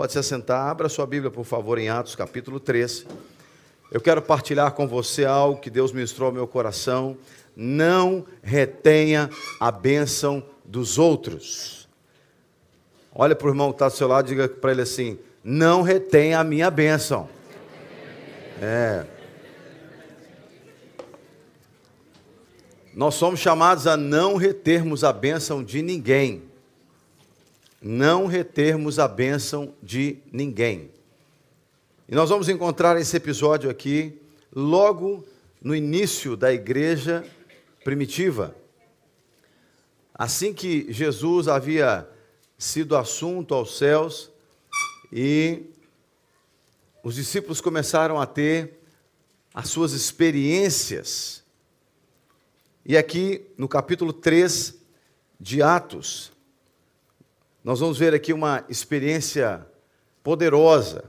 Pode se assentar, abra sua Bíblia, por favor, em Atos capítulo 3. Eu quero partilhar com você algo que Deus ministrou ao meu coração. Não retenha a bênção dos outros. Olha para o irmão que está do seu lado e diga para ele assim: Não retenha a minha bênção. É. Nós somos chamados a não retermos a bênção de ninguém. Não retermos a bênção de ninguém. E nós vamos encontrar esse episódio aqui logo no início da igreja primitiva. Assim que Jesus havia sido assunto aos céus e os discípulos começaram a ter as suas experiências e aqui no capítulo 3 de Atos, nós vamos ver aqui uma experiência poderosa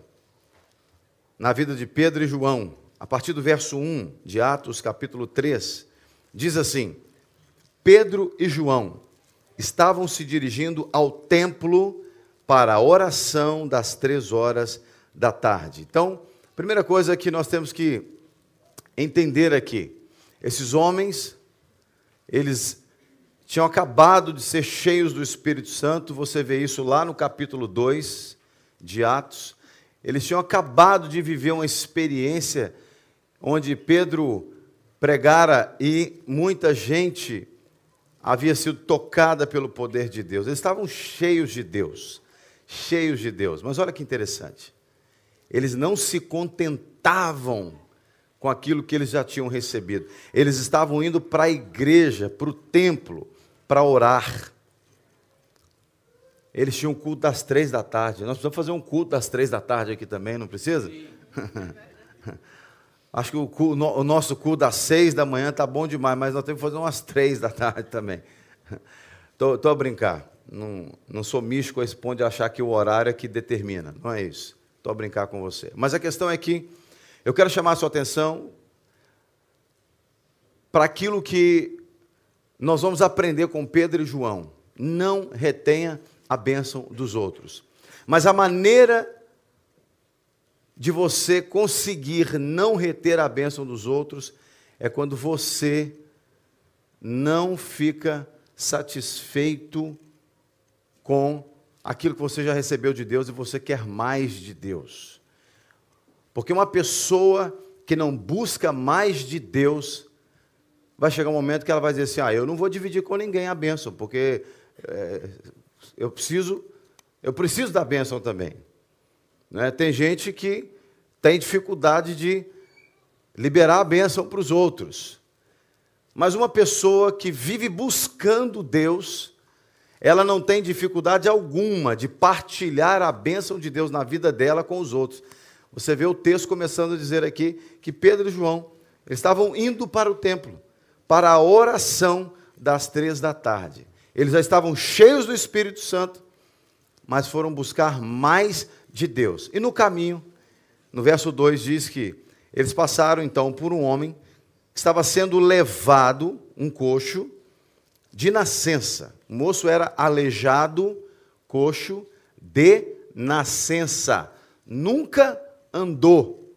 na vida de Pedro e João. A partir do verso 1 de Atos, capítulo 3, diz assim: Pedro e João estavam se dirigindo ao templo para a oração das três horas da tarde. Então, primeira coisa que nós temos que entender aqui: esses homens eles tinham acabado de ser cheios do Espírito Santo, você vê isso lá no capítulo 2 de Atos. Eles tinham acabado de viver uma experiência onde Pedro pregara e muita gente havia sido tocada pelo poder de Deus. Eles estavam cheios de Deus, cheios de Deus. Mas olha que interessante. Eles não se contentavam com aquilo que eles já tinham recebido. Eles estavam indo para a igreja, para o templo, para orar. Eles tinham um culto das três da tarde. Nós precisamos fazer um culto das três da tarde aqui também, não precisa? Acho que o, o, nosso culto das seis da manhã está bom demais, mas nós temos que fazer umas três da tarde também. Estou a brincar. Não, não sou místico a esse ponto de achar que o horário é que determina. Não é isso. Estou a brincar com você. Mas a questão é que eu quero chamar a sua atenção para aquilo que nós vamos aprender com Pedro e João. Não retenha a bênção dos outros. Mas a maneira de você conseguir não reter a bênção dos outros é quando você não fica satisfeito com aquilo que você já recebeu de Deus e você quer mais de Deus. Porque uma pessoa que não busca mais de Deus, vai chegar um momento que ela vai dizer assim: ah, eu não vou dividir com ninguém a bênção, porque é, eu preciso, eu preciso da bênção também. Né? Tem gente que tem dificuldade de liberar a bênção para os outros. Mas uma pessoa que vive buscando Deus, ela não tem dificuldade alguma de partilhar a bênção de Deus na vida dela com os outros. Você vê o texto começando a dizer aqui que Pedro e João estavam indo para o templo, para a oração das três da tarde. Eles já estavam cheios do Espírito Santo, mas foram buscar mais de Deus. E no caminho, no verso 2 diz que eles passaram então por um homem que estava sendo levado, um coxo, de nascença. O moço era aleijado, coxo, de nascença. Nunca andou.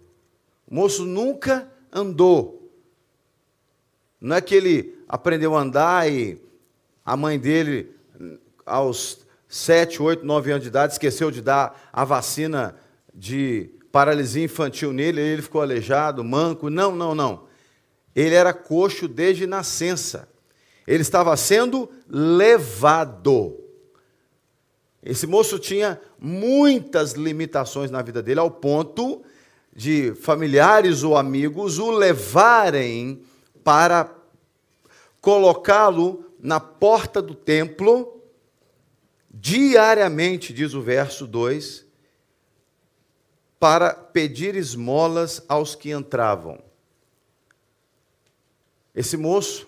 O moço nunca andou. Não é que ele aprendeu a andar e a mãe dele, aos sete, oito, nove anos de idade, esqueceu de dar a vacina de paralisia infantil nele, ele ficou aleijado, manco. Não, não, não. Ele era coxo desde nascença. Ele estava sendo levado. Esse moço tinha muitas limitações na vida dele, ao ponto de familiares ou amigos o levarem para colocá-lo na porta do templo diariamente, diz o verso 2, para pedir esmolas aos que entravam. Esse moço,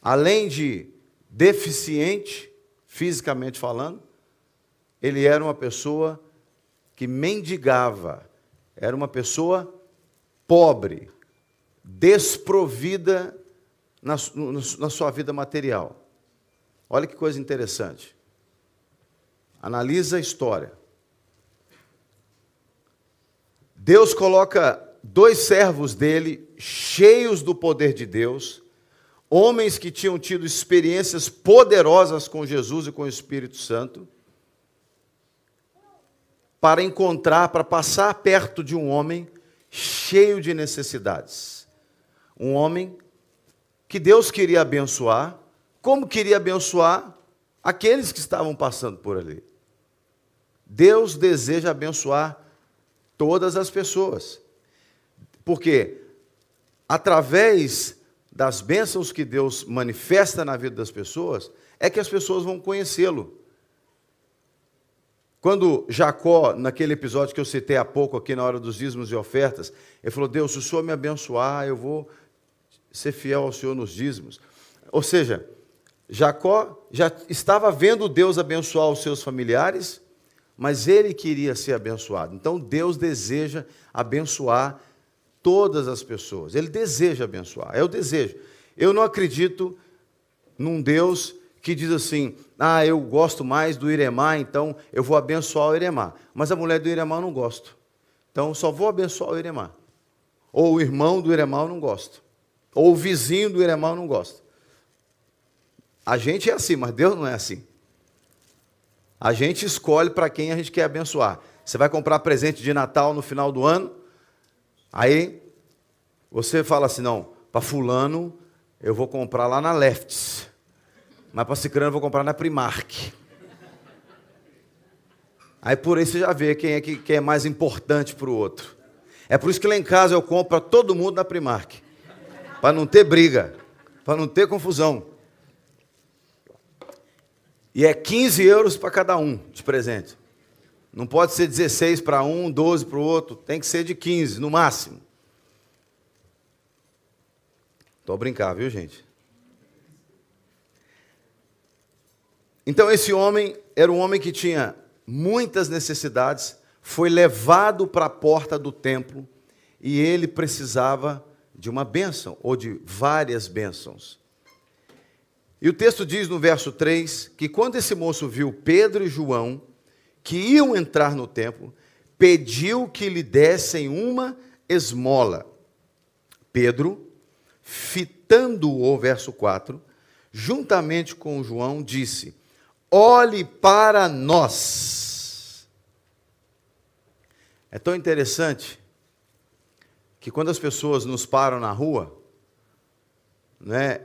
além de deficiente, fisicamente falando, ele era uma pessoa que mendigava, era uma pessoa pobre, desprovida na, na sua vida material. Olha que coisa interessante. Analisa a história. Deus coloca dois servos dele, cheios do poder de Deus, homens que tinham tido experiências poderosas com Jesus e com o Espírito Santo, para encontrar, para passar perto de um homem cheio de necessidades. Um homem que Deus queria abençoar, como queria abençoar aqueles que estavam passando por ali. Deus deseja abençoar todas as pessoas. Porque através das bênçãos que Deus manifesta na vida das pessoas, é que as pessoas vão conhecê-lo. Quando Jacó, naquele episódio que eu citei há pouco aqui na hora dos dízimos e ofertas, ele falou: Deus, se o Senhor me abençoar, eu vou ser fiel ao Senhor nos dízimos. Ou seja, Jacó já estava vendo Deus abençoar os seus familiares, mas ele queria ser abençoado. Então Deus deseja abençoar todas as pessoas. Ele deseja abençoar. É o desejo. Eu não acredito num Deus que diz assim: "Ah, eu gosto mais do Iremá, então eu vou abençoar o Iremá". Mas a mulher do Iremá eu não gosto. Então só vou abençoar o Iremá. Ou o irmão do Iremá eu não gosto. Ou o vizinho do eu não gosto. A gente é assim, mas Deus não é assim. A gente escolhe para quem a gente quer abençoar. Você vai comprar presente de Natal no final do ano, aí você fala assim: não, para Fulano eu vou comprar lá na Lefts, mas para Cicrano eu vou comprar na Primark. Aí por aí você já vê quem é, que, quem é mais importante para o outro. É por isso que lá em casa eu compro para todo mundo na Primark, para não ter briga, para não ter confusão. E é 15 euros para cada um de presente. Não pode ser 16 para um, 12 para o outro, tem que ser de 15 no máximo. Estou a brincar, viu, gente? Então, esse homem era um homem que tinha muitas necessidades, foi levado para a porta do templo e ele precisava de uma bênção, ou de várias bênçãos. E o texto diz no verso 3 que quando esse moço viu Pedro e João, que iam entrar no templo, pediu que lhe dessem uma esmola. Pedro, fitando-o, verso 4, juntamente com João, disse: Olhe para nós. É tão interessante que quando as pessoas nos param na rua, né,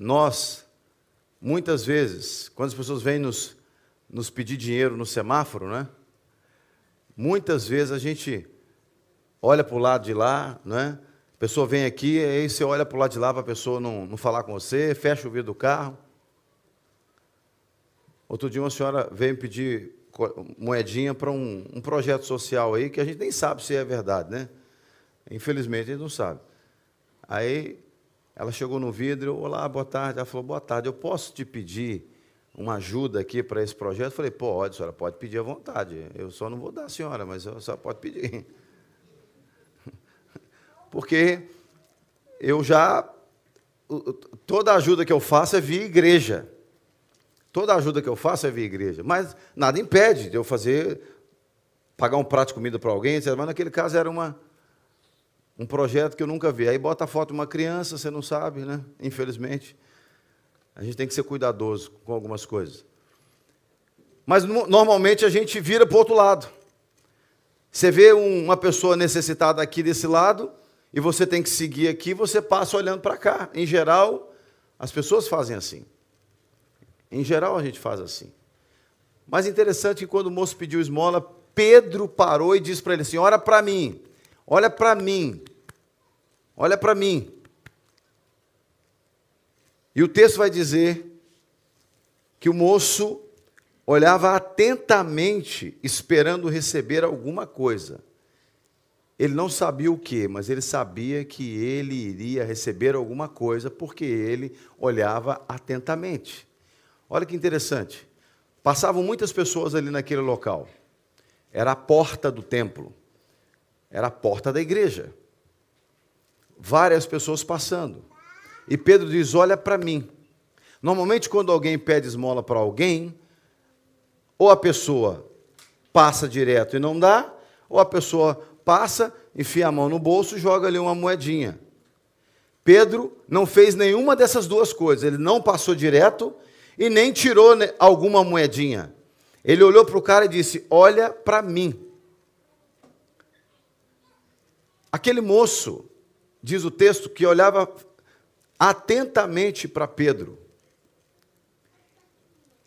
nós, muitas vezes, quando as pessoas vêm nos, nos pedir dinheiro no semáforo, né? Muitas vezes a gente olha para o lado de lá, né? A pessoa vem aqui, aí você olha para o lado de lá para a pessoa não, não falar com você, fecha o vidro do carro. Outro dia uma senhora veio pedir moedinha para um, um, projeto social aí que a gente nem sabe se é verdade, né? Infelizmente a gente não sabe. Aí ela chegou no vidro, olá, boa tarde. Ela falou, boa tarde, eu posso te pedir uma ajuda aqui para esse projeto? Eu falei, pode, senhora pode pedir à vontade. Eu só não vou dar a senhora, mas a senhora pode pedir. Porque eu já. Toda ajuda que eu faço é via igreja. Toda ajuda que eu faço é via igreja. Mas nada impede de eu fazer, pagar um prato de comida para alguém, mas naquele caso era uma, um projeto que eu nunca vi. Aí bota a foto de uma criança, você não sabe, né? Infelizmente. A gente tem que ser cuidadoso com algumas coisas. Mas normalmente a gente vira para o outro lado. Você vê uma pessoa necessitada aqui desse lado, e você tem que seguir aqui, você passa olhando para cá. Em geral, as pessoas fazem assim. Em geral, a gente faz assim. Mas interessante que quando o moço pediu esmola, Pedro parou e disse para ele assim: Ora para mim. Olha para mim. Olha para mim. E o texto vai dizer que o moço olhava atentamente, esperando receber alguma coisa. Ele não sabia o que, mas ele sabia que ele iria receber alguma coisa, porque ele olhava atentamente. Olha que interessante. Passavam muitas pessoas ali naquele local. Era a porta do templo. Era a porta da igreja. Várias pessoas passando. E Pedro diz: Olha para mim. Normalmente, quando alguém pede esmola para alguém, ou a pessoa passa direto e não dá, ou a pessoa passa, enfia a mão no bolso e joga ali uma moedinha. Pedro não fez nenhuma dessas duas coisas. Ele não passou direto e nem tirou alguma moedinha. Ele olhou para o cara e disse: Olha para mim. Aquele moço, diz o texto, que olhava atentamente para Pedro.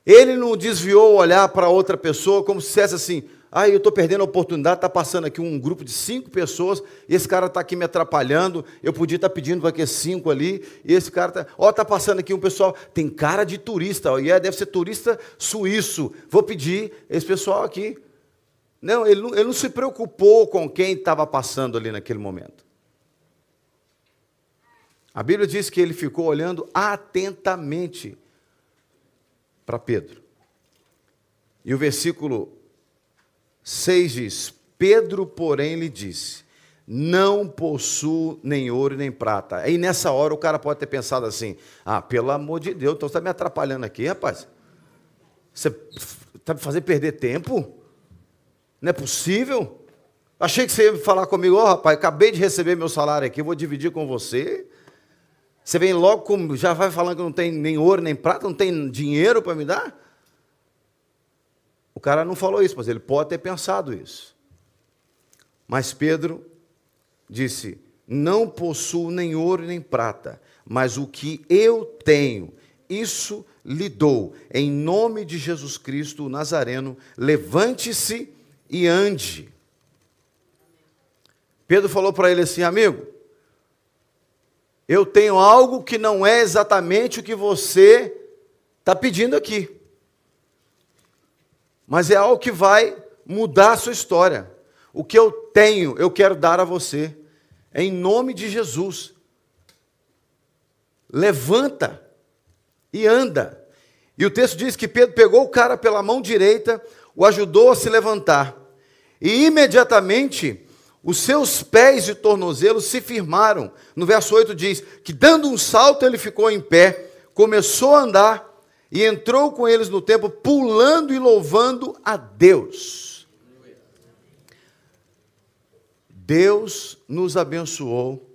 Ele não desviou o olhar para outra pessoa como se dissesse assim: ah, eu estou perdendo a oportunidade, está passando aqui um grupo de cinco pessoas, e esse cara está aqui me atrapalhando, eu podia estar tá pedindo para que cinco ali, e esse cara está. Ó, está passando aqui um pessoal, tem cara de turista, ó, e é, deve ser turista suíço. Vou pedir esse pessoal aqui. Não ele, não, ele não se preocupou com quem estava passando ali naquele momento. A Bíblia diz que ele ficou olhando atentamente para Pedro. E o versículo 6 diz: Pedro, porém, lhe disse: Não possuo nem ouro nem prata. Aí nessa hora o cara pode ter pensado assim: Ah, pelo amor de Deus, então você está me atrapalhando aqui, rapaz. Você está me fazendo perder tempo? Não é possível? Achei que você ia falar comigo, ó oh, rapaz, acabei de receber meu salário aqui, vou dividir com você. Você vem logo, com, já vai falando que não tem nem ouro nem prata, não tem dinheiro para me dar? O cara não falou isso, mas ele pode ter pensado isso. Mas Pedro disse: Não possuo nem ouro nem prata, mas o que eu tenho, isso lhe dou. Em nome de Jesus Cristo, o Nazareno, levante-se e ande. Pedro falou para ele assim: Amigo, eu tenho algo que não é exatamente o que você está pedindo aqui mas é algo que vai mudar a sua história. O que eu tenho, eu quero dar a você, em nome de Jesus. Levanta e anda. E o texto diz que Pedro pegou o cara pela mão direita, o ajudou a se levantar. E imediatamente os seus pés e tornozelos se firmaram. No verso 8 diz que, dando um salto, ele ficou em pé, começou a andar e entrou com eles no templo, pulando e louvando a Deus. Deus nos abençoou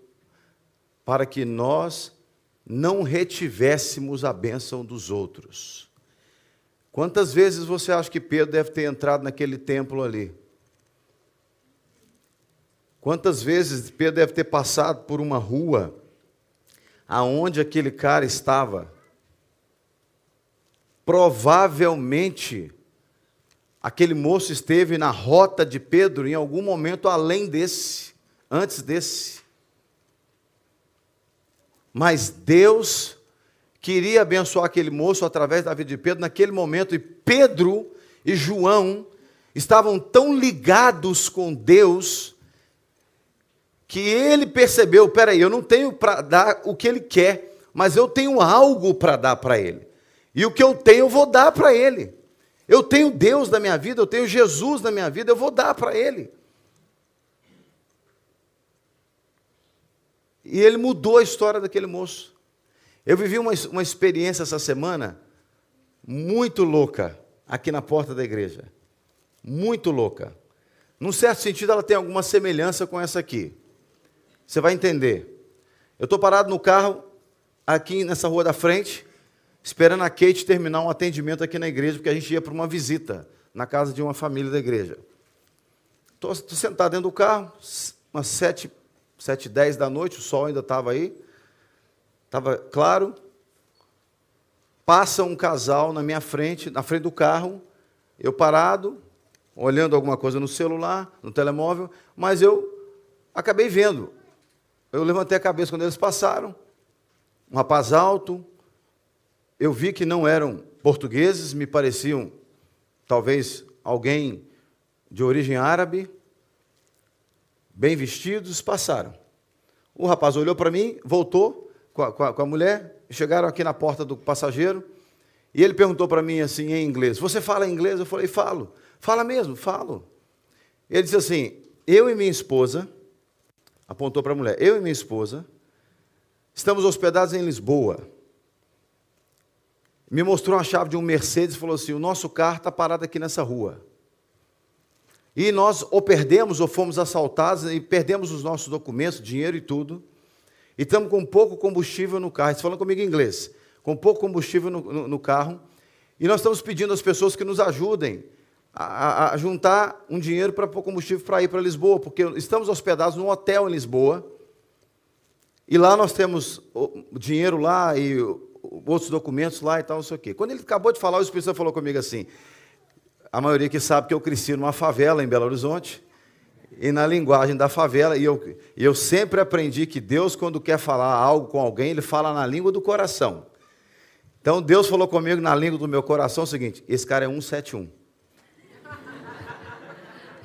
para que nós não retivéssemos a bênção dos outros. Quantas vezes você acha que Pedro deve ter entrado naquele templo ali? Quantas vezes Pedro deve ter passado por uma rua aonde aquele cara estava? Provavelmente, aquele moço esteve na rota de Pedro em algum momento além desse, antes desse. Mas Deus queria abençoar aquele moço através da vida de Pedro naquele momento, e Pedro e João estavam tão ligados com Deus que ele percebeu: peraí, eu não tenho para dar o que ele quer, mas eu tenho algo para dar para ele. E o que eu tenho, eu vou dar para Ele. Eu tenho Deus na minha vida, eu tenho Jesus na minha vida, eu vou dar para Ele. E ele mudou a história daquele moço. Eu vivi uma, uma experiência essa semana muito louca aqui na porta da igreja. Muito louca. Num certo sentido, ela tem alguma semelhança com essa aqui. Você vai entender. Eu estou parado no carro, aqui nessa rua da frente, esperando a Kate terminar um atendimento aqui na igreja, porque a gente ia para uma visita na casa de uma família da igreja. Estou sentado dentro do carro, umas sete, sete dez da noite, o sol ainda estava aí, estava claro. Passa um casal na minha frente, na frente do carro, eu parado, olhando alguma coisa no celular, no telemóvel, mas eu acabei vendo. Eu levantei a cabeça quando eles passaram, um rapaz alto, eu vi que não eram portugueses, me pareciam talvez alguém de origem árabe, bem vestidos, passaram. O rapaz olhou para mim, voltou com a, com, a, com a, mulher, chegaram aqui na porta do passageiro, e ele perguntou para mim assim em inglês: Você fala inglês? Eu falei: Falo. Fala mesmo, falo. Ele disse assim: Eu e minha esposa, apontou para a mulher, eu e minha esposa, estamos hospedados em Lisboa me mostrou a chave de um Mercedes e falou assim: o nosso carro está parado aqui nessa rua. E nós ou perdemos ou fomos assaltados e perdemos os nossos documentos, dinheiro e tudo. E estamos com pouco combustível no carro. Você falando comigo em inglês. Com pouco combustível no, no, no carro. E nós estamos pedindo às pessoas que nos ajudem a, a juntar um dinheiro para pôr combustível para ir para Lisboa, porque estamos hospedados num hotel em Lisboa. E lá nós temos dinheiro lá e outros documentos lá e tal, não sei o quê. Quando ele acabou de falar, o Espírito Santo falou comigo assim: a maioria que sabe que eu cresci numa favela em Belo Horizonte, e na linguagem da favela, e eu, eu sempre aprendi que Deus, quando quer falar algo com alguém, ele fala na língua do coração. Então Deus falou comigo na língua do meu coração o seguinte: esse cara é 171.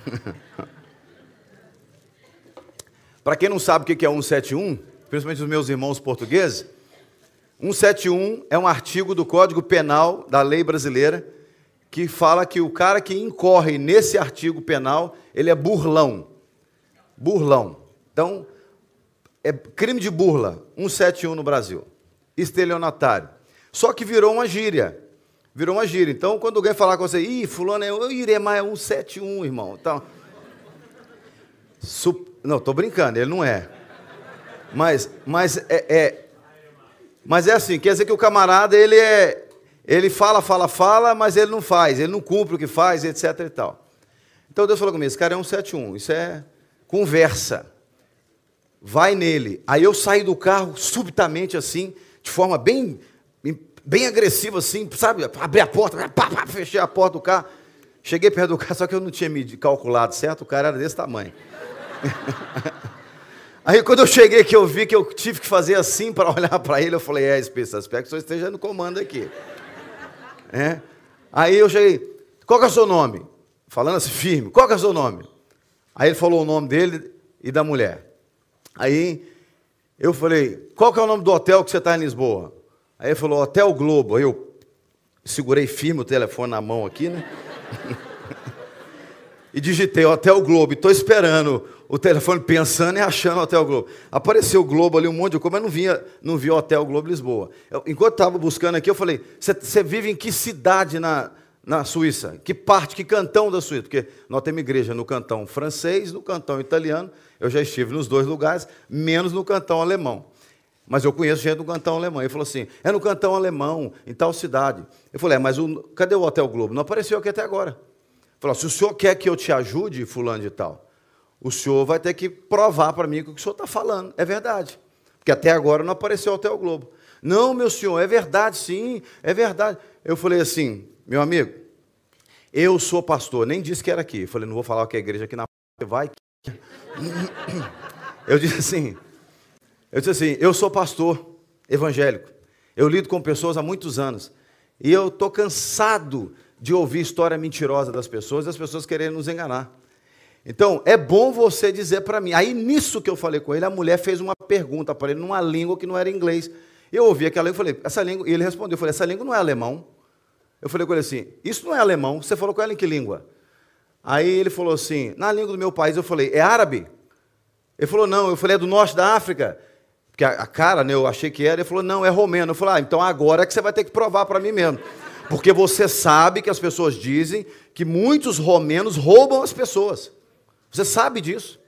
Para quem não sabe o que é 171, principalmente os meus irmãos portugueses, 171 é um artigo do Código Penal da lei brasileira que fala que o cara que incorre nesse artigo penal, ele é burlão. Burlão. Então, é crime de burla, 171 no Brasil. Estelionatário. Só que virou uma gíria. Virou uma gíria. Então, quando alguém falar com você, ih, fulano, eu irei mais 171, irmão. Então, sup... Não, estou brincando, ele não é. Mas, mas é, é, mas é assim, quer dizer que o camarada, ele é, ele fala, fala, fala, mas ele não faz, ele não cumpre o que faz, etc e tal. Então Deus falou comigo, esse cara é um 71, isso é conversa. Vai nele. Aí eu saí do carro subitamente assim, de forma bem bem agressiva assim, sabe? Abri a porta, pá, pá, fechei a porta do carro. Cheguei perto do carro, só que eu não tinha me calculado certo, o cara era desse tamanho. Aí quando eu cheguei que eu vi que eu tive que fazer assim para olhar para ele, eu falei, é, espírito, espero que o senhor esteja no comando aqui. É? Aí eu cheguei, qual que é o seu nome? Falando assim firme, qual que é o seu nome? Aí ele falou o nome dele e da mulher. Aí eu falei, qual que é o nome do hotel que você está em Lisboa? Aí ele falou, Hotel Globo. Aí eu segurei firme o telefone na mão aqui, né? e digitei Hotel Globo. Estou esperando o telefone pensando e achando Hotel Globo. Apareceu o Globo ali, um monte de coisa, mas não, vinha, não vi Hotel Globo Lisboa. Eu, enquanto estava buscando aqui, eu falei: você vive em que cidade na, na Suíça? Que parte, que cantão da Suíça? Porque nós temos igreja no cantão francês, no cantão italiano. Eu já estive nos dois lugares, menos no cantão alemão. Mas eu conheço gente do cantão alemão. Ele falou assim: é no cantão alemão, em tal cidade. Eu falei: é, mas o, cadê o Hotel Globo? Não apareceu aqui até agora. Falou: se o senhor quer que eu te ajude, fulano de tal, o senhor vai ter que provar para mim que o que o senhor está falando é verdade. Porque até agora não apareceu o Hotel Globo. Não, meu senhor, é verdade, sim, é verdade. Eu falei assim, meu amigo, eu sou pastor, nem disse que era aqui. Eu falei, não vou falar que é igreja aqui na vai. Eu disse assim, eu disse assim, eu sou pastor evangélico. Eu lido com pessoas há muitos anos. E eu estou cansado de ouvir história mentirosa das pessoas e as pessoas querendo nos enganar. Então, é bom você dizer para mim. Aí, nisso que eu falei com ele, a mulher fez uma pergunta para ele, numa língua que não era inglês. Eu ouvi aquela língua e falei, essa língua. E ele respondeu, eu falei, essa língua não é alemão. Eu falei com ele assim, isso não é alemão. Você falou com ela em que língua? Aí ele falou assim, na língua do meu país. Eu falei, é árabe? Ele falou, não. Eu falei, é do norte da África. Porque a, cara, né, eu achei que era. Ele falou, não, é romeno. Eu falei, ah, então agora é que você vai ter que provar para mim mesmo. Porque você sabe que as pessoas dizem que muitos romenos roubam as pessoas. Você sabe disso.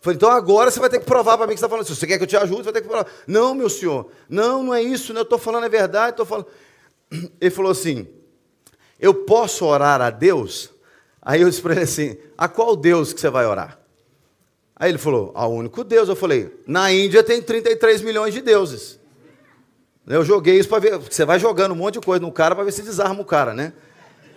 Falei, então agora você vai ter que provar para mim que você está falando. Se você quer que eu te ajude, você vai ter que provar. Não, meu senhor, não, não é isso, né? eu estou falando a verdade, estou falando. Ele falou assim: eu posso orar a Deus? Aí eu disse para ele assim: a qual Deus que você vai orar? Aí ele falou: ao único Deus. Eu falei: na Índia tem 33 milhões de deuses. Eu joguei isso para ver. Você vai jogando um monte de coisa no cara para ver se desarma o cara, né?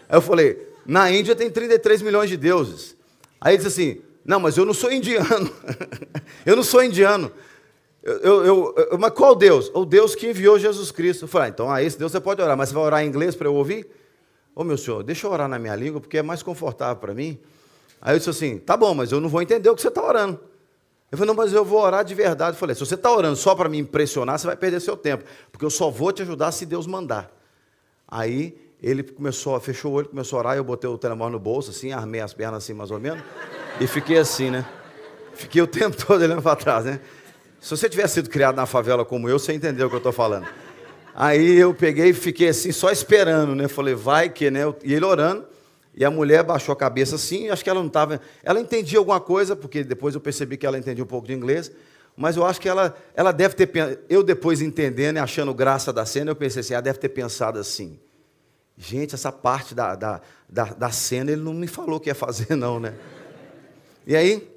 Aí eu falei: na Índia tem 33 milhões de deuses. Aí ele disse assim: Não, mas eu não sou indiano. eu não sou indiano. Eu, eu, eu, mas qual Deus? O Deus que enviou Jesus Cristo. Eu falei: ah, Então, a esse Deus você pode orar, mas você vai orar em inglês para eu ouvir? Ô oh, meu senhor, deixa eu orar na minha língua, porque é mais confortável para mim. Aí eu disse assim: Tá bom, mas eu não vou entender o que você está orando. Eu falei, não, mas eu vou orar de verdade. Eu falei, se você está orando só para me impressionar, você vai perder seu tempo, porque eu só vou te ajudar se Deus mandar. Aí ele começou, fechou o olho, começou a orar, eu botei o telemóvel no bolso, assim, armei as pernas assim, mais ou menos, e fiquei assim, né? Fiquei o tempo todo olhando para trás, né? Se você tivesse sido criado na favela como eu, você entendeu o que eu estou falando. Aí eu peguei e fiquei assim, só esperando, né? Falei, vai que, né? E ele orando, E a mulher baixou a cabeça assim, acho que ela não estava. Ela entendia alguma coisa, porque depois eu percebi que ela entendia um pouco de inglês, mas eu acho que ela, ela deve ter. Eu depois entendendo e achando graça da cena, eu pensei assim: ela deve ter pensado assim. Gente, essa parte da, da, da, da cena ele não me falou que ia fazer, não, né? E aí,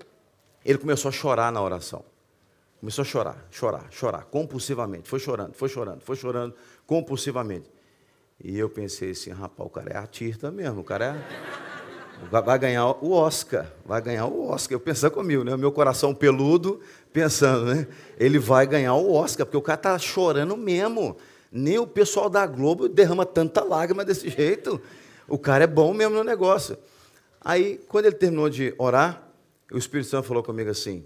ele começou a chorar na oração. Começou a chorar, chorar, chorar, compulsivamente. Foi chorando, foi chorando, foi chorando, compulsivamente. E eu pensei assim, rapaz, o cara é artista mesmo, o cara é... vai ganhar o Oscar, vai ganhar o Oscar. Eu pensando comigo, né? O meu coração peludo, pensando, né? Ele vai ganhar o Oscar, porque o cara está chorando mesmo. Nem o pessoal da Globo derrama tanta lágrima desse jeito. O cara é bom mesmo no negócio. Aí, quando ele terminou de orar, o Espírito Santo falou comigo assim: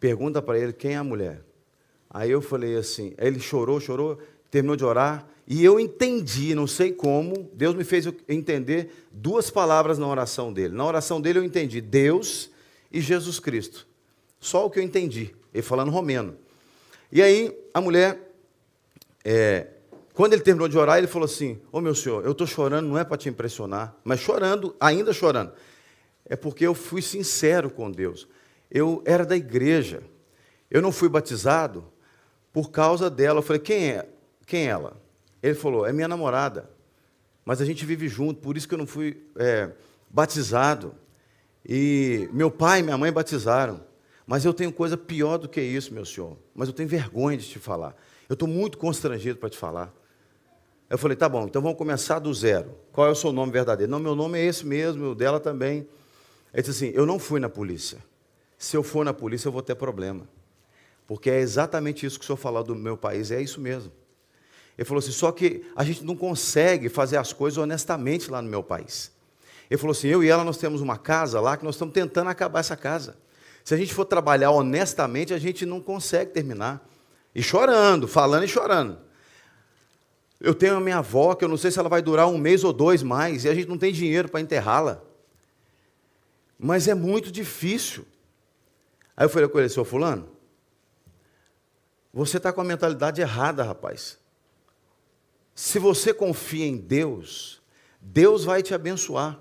pergunta para ele quem é a mulher. Aí eu falei assim, ele chorou, chorou, terminou de orar, e eu entendi, não sei como, Deus me fez entender duas palavras na oração dele. Na oração dele eu entendi Deus e Jesus Cristo. Só o que eu entendi, ele falando romeno. E aí a mulher, é, quando ele terminou de orar, ele falou assim: Ô oh, meu senhor, eu estou chorando, não é para te impressionar, mas chorando, ainda chorando. É porque eu fui sincero com Deus. Eu era da igreja. Eu não fui batizado por causa dela. Eu falei: quem é? Quem é ela? Ele falou: é minha namorada. Mas a gente vive junto, por isso que eu não fui é, batizado. E meu pai e minha mãe batizaram. Mas eu tenho coisa pior do que isso, meu senhor. Mas eu tenho vergonha de te falar. Eu estou muito constrangido para te falar. Eu falei, tá bom, então vamos começar do zero. Qual é o seu nome verdadeiro? Não, meu nome é esse mesmo, o dela também. Ele disse assim: eu não fui na polícia. Se eu for na polícia, eu vou ter problema. Porque é exatamente isso que o senhor falou do meu país, é isso mesmo. Ele falou assim: só que a gente não consegue fazer as coisas honestamente lá no meu país. Ele falou assim: eu e ela nós temos uma casa lá que nós estamos tentando acabar essa casa. Se a gente for trabalhar honestamente, a gente não consegue terminar. E chorando, falando e chorando. Eu tenho a minha avó, que eu não sei se ela vai durar um mês ou dois mais, e a gente não tem dinheiro para enterrá-la. Mas é muito difícil. Aí eu falei com ele, seu fulano, você está com a mentalidade errada, rapaz. Se você confia em Deus, Deus vai te abençoar.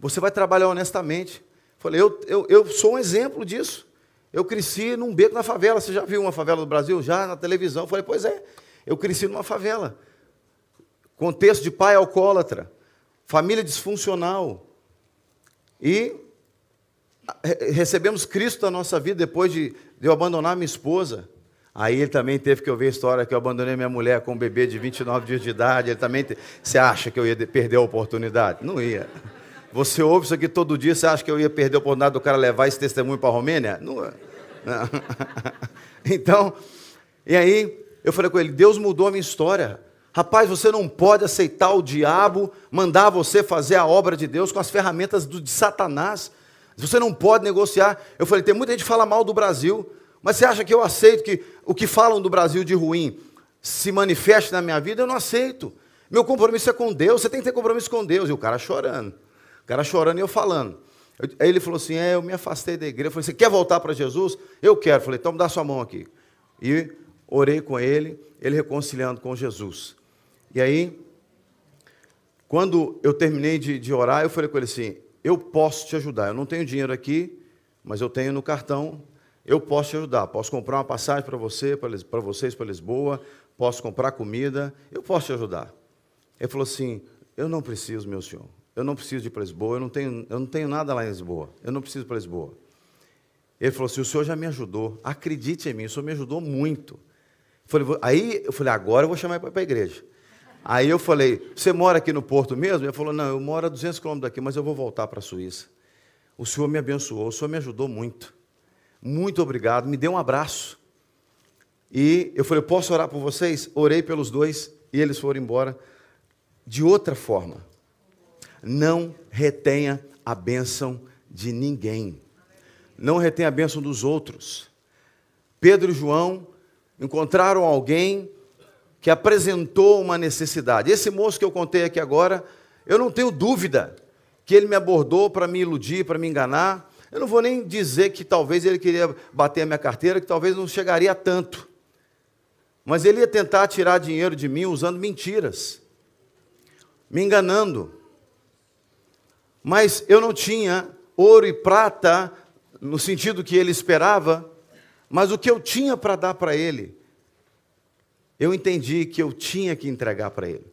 Você vai trabalhar honestamente. Falei, eu, eu, eu sou um exemplo disso. Eu cresci num beco na favela. Você já viu uma favela do Brasil? Já na televisão. Falei, pois é, eu cresci numa favela. Contexto de pai alcoólatra, família disfuncional. E recebemos Cristo na nossa vida depois de, de eu abandonar minha esposa. Aí ele também teve que ouvir a história que eu abandonei minha mulher com um bebê de 29 dias de idade. Ele também. Te... Você acha que eu ia perder a oportunidade? Não ia. Você ouve isso aqui todo dia, você acha que eu ia perder a oportunidade do cara levar esse testemunho para a Romênia? Não. Não. Então, e aí eu falei com ele: Deus mudou a minha história. Rapaz, você não pode aceitar o diabo mandar você fazer a obra de Deus com as ferramentas do, de Satanás. Você não pode negociar. Eu falei: tem muita gente que fala mal do Brasil. Mas você acha que eu aceito que o que falam do Brasil de ruim se manifeste na minha vida? Eu não aceito. Meu compromisso é com Deus, você tem que ter compromisso com Deus. E o cara chorando. O cara chorando e eu falando. Aí ele falou assim: É, eu me afastei da igreja. Eu falei: Você quer voltar para Jesus? Eu quero. Eu falei: Então me dá sua mão aqui. E orei com ele, ele reconciliando com Jesus. E aí, quando eu terminei de, de orar, eu falei com ele assim: Eu posso te ajudar. Eu não tenho dinheiro aqui, mas eu tenho no cartão eu posso te ajudar, posso comprar uma passagem para você, para vocês para Lisboa, posso comprar comida, eu posso te ajudar. Ele falou assim: Eu não preciso, meu senhor, eu não preciso ir para Lisboa, eu não, tenho, eu não tenho nada lá em Lisboa, eu não preciso para Lisboa. Ele falou assim: O senhor já me ajudou, acredite em mim, o senhor me ajudou muito. Falei, aí eu falei: Agora eu vou chamar para a igreja. Aí eu falei: Você mora aqui no Porto mesmo? Ele falou: Não, eu moro a 200 quilômetros daqui, mas eu vou voltar para a Suíça. O senhor me abençoou, o senhor me ajudou muito muito obrigado, me deu um abraço. E eu falei, posso orar por vocês? Orei pelos dois e eles foram embora. De outra forma, não retenha a bênção de ninguém. Não retenha a bênção dos outros. Pedro e João encontraram alguém que apresentou uma necessidade. Esse moço que eu contei aqui agora, eu não tenho dúvida que ele me abordou para me iludir, para me enganar, eu não vou nem dizer que talvez ele queria bater a minha carteira, que talvez não chegaria a tanto. Mas ele ia tentar tirar dinheiro de mim usando mentiras, me enganando. mas eu não tinha ouro e prata no sentido que ele esperava, mas o que eu tinha para dar para ele, eu entendi que eu tinha que entregar para ele,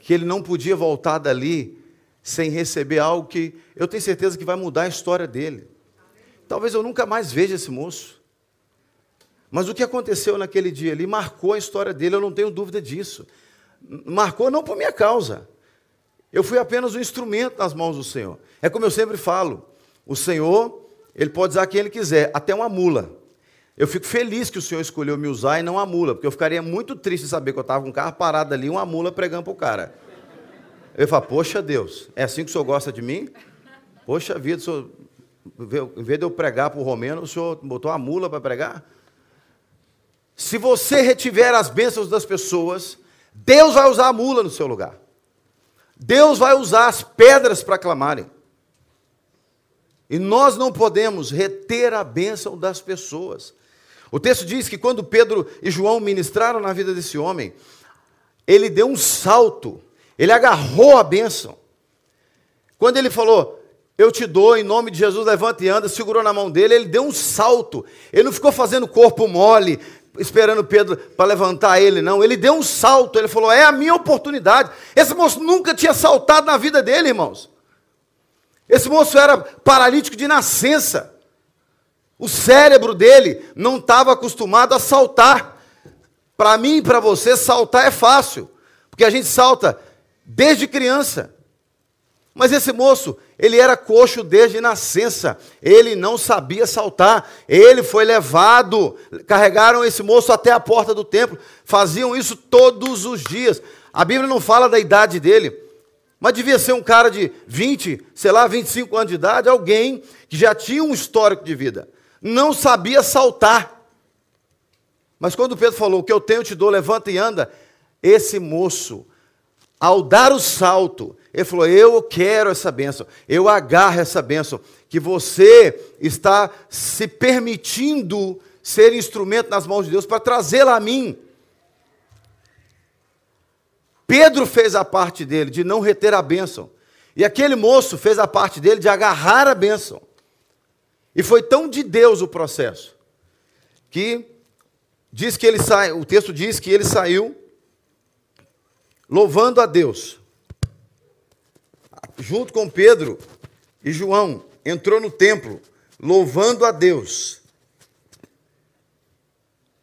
que ele não podia voltar dali sem receber algo que eu tenho certeza que vai mudar a história dele. Talvez eu nunca mais veja esse moço. Mas o que aconteceu naquele dia ali marcou a história dele, eu não tenho dúvida disso. Marcou não por minha causa. Eu fui apenas um instrumento nas mãos do Senhor. É como eu sempre falo: o Senhor, Ele pode usar quem Ele quiser, até uma mula. Eu fico feliz que o Senhor escolheu me usar e não a mula, porque eu ficaria muito triste de saber que eu estava com um carro parado ali uma mula pregando para o cara. Eu falo, poxa Deus, é assim que o Senhor gosta de mim? Poxa vida, o senhor, em vez de eu pregar para o romeno, o Senhor botou a mula para pregar? Se você retiver as bênçãos das pessoas, Deus vai usar a mula no seu lugar. Deus vai usar as pedras para clamarem. E nós não podemos reter a bênção das pessoas. O texto diz que quando Pedro e João ministraram na vida desse homem, ele deu um salto, ele agarrou a bênção. Quando ele falou, eu te dou em nome de Jesus, levanta e anda, segurou na mão dele, ele deu um salto. Ele não ficou fazendo corpo mole, esperando Pedro para levantar ele, não. Ele deu um salto, ele falou: É a minha oportunidade. Esse moço nunca tinha saltado na vida dele, irmãos. Esse moço era paralítico de nascença. O cérebro dele não estava acostumado a saltar. Para mim e para você, saltar é fácil, porque a gente salta desde criança. Mas esse moço, ele era coxo desde nascença, ele não sabia saltar, ele foi levado, carregaram esse moço até a porta do templo, faziam isso todos os dias. A Bíblia não fala da idade dele, mas devia ser um cara de 20, sei lá, 25 anos de idade, alguém que já tinha um histórico de vida, não sabia saltar. Mas quando Pedro falou: O que eu tenho te dou, levanta e anda, esse moço, ao dar o salto, ele falou: Eu quero essa bênção, eu agarro essa bênção, que você está se permitindo ser instrumento nas mãos de Deus para trazê-la a mim. Pedro fez a parte dele de não reter a bênção, e aquele moço fez a parte dele de agarrar a bênção. E foi tão de Deus o processo, que diz que ele sai, o texto diz que ele saiu louvando a Deus junto com Pedro e João, entrou no templo, louvando a Deus.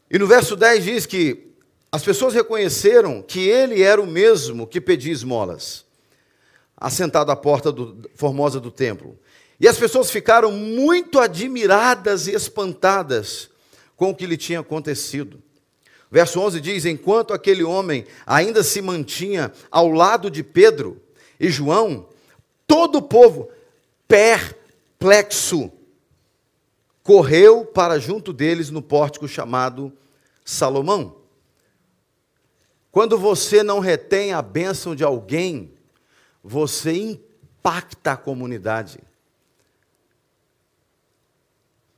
E no verso 10 diz que as pessoas reconheceram que ele era o mesmo que pedia esmolas, assentado à porta do, formosa do templo. E as pessoas ficaram muito admiradas e espantadas com o que lhe tinha acontecido. Verso 11 diz: Enquanto aquele homem ainda se mantinha ao lado de Pedro e João, todo o povo, perplexo, correu para junto deles no pórtico chamado Salomão. Quando você não retém a bênção de alguém, você impacta a comunidade.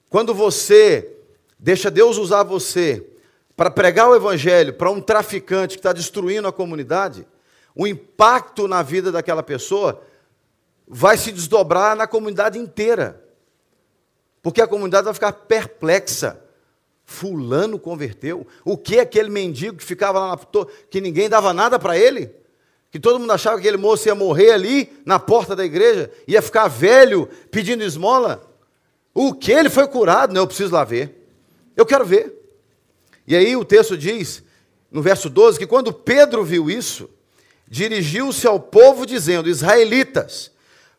Quando você deixa Deus usar você para pregar o evangelho para um traficante que está destruindo a comunidade, o impacto na vida daquela pessoa vai se desdobrar na comunidade inteira. Porque a comunidade vai ficar perplexa. Fulano converteu? O que aquele mendigo que ficava lá na que ninguém dava nada para ele? Que todo mundo achava que aquele moço ia morrer ali na porta da igreja, ia ficar velho pedindo esmola? O que ele foi curado? Não, eu preciso lá ver. Eu quero ver. E aí o texto diz, no verso 12, que quando Pedro viu isso, dirigiu-se ao povo dizendo: Israelitas,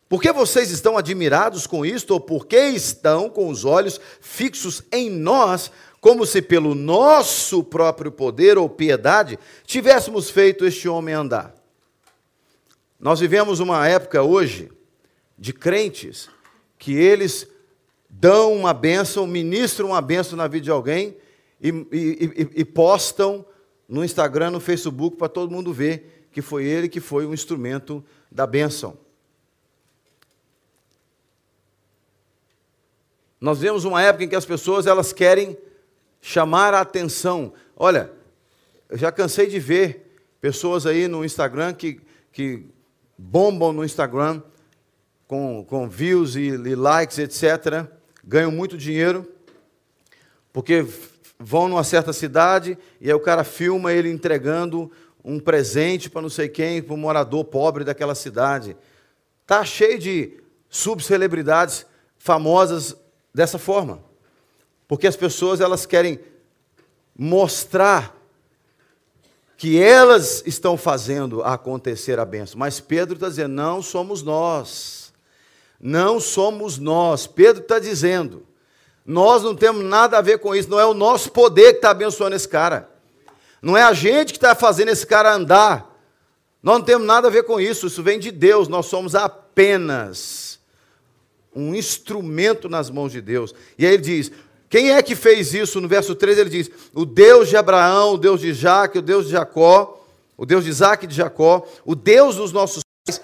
por que vocês estão admirados com isto, ou por que estão com os olhos fixos em nós, como se pelo nosso próprio poder ou piedade tivéssemos feito este homem andar? Nós vivemos uma época hoje de crentes que eles dão uma bênção, ministram uma bênção na vida de alguém e, e, e, e postam no Instagram, no Facebook, para todo mundo ver que foi ele que foi o instrumento da bênção. Nós vemos uma época em que as pessoas elas querem chamar a atenção. Olha, eu já cansei de ver pessoas aí no Instagram que, que bombam no Instagram com, com views e, e likes, etc., ganham muito dinheiro, porque vão numa certa cidade e aí o cara filma ele entregando um presente para não sei quem, para um morador pobre daquela cidade. Tá cheio de subcelebridades famosas dessa forma. Porque as pessoas elas querem mostrar que elas estão fazendo acontecer a benção. Mas Pedro está dizendo: não somos nós. Não somos nós. Pedro está dizendo: nós não temos nada a ver com isso. Não é o nosso poder que está abençoando esse cara. Não é a gente que está fazendo esse cara andar. Nós não temos nada a ver com isso. Isso vem de Deus. Nós somos apenas um instrumento nas mãos de Deus. E aí ele diz: quem é que fez isso? No verso 3 ele diz: O Deus de Abraão, o Deus de Jaque, o Deus de Jacó, o Deus de Isaac e de Jacó, o Deus dos nossos pais,